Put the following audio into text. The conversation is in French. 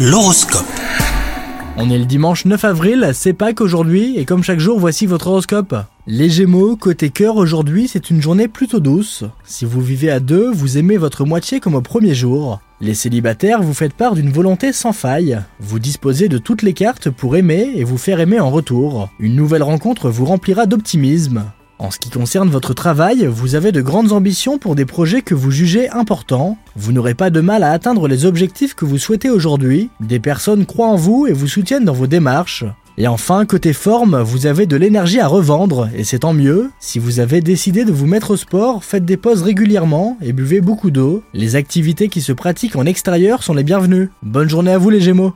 L'horoscope. On est le dimanche 9 avril, c'est Pâques aujourd'hui, et comme chaque jour, voici votre horoscope. Les Gémeaux, côté cœur aujourd'hui, c'est une journée plutôt douce. Si vous vivez à deux, vous aimez votre moitié comme au premier jour. Les célibataires, vous faites part d'une volonté sans faille. Vous disposez de toutes les cartes pour aimer et vous faire aimer en retour. Une nouvelle rencontre vous remplira d'optimisme. En ce qui concerne votre travail, vous avez de grandes ambitions pour des projets que vous jugez importants. Vous n'aurez pas de mal à atteindre les objectifs que vous souhaitez aujourd'hui. Des personnes croient en vous et vous soutiennent dans vos démarches. Et enfin, côté forme, vous avez de l'énergie à revendre, et c'est tant mieux. Si vous avez décidé de vous mettre au sport, faites des pauses régulièrement et buvez beaucoup d'eau. Les activités qui se pratiquent en extérieur sont les bienvenues. Bonne journée à vous les Gémeaux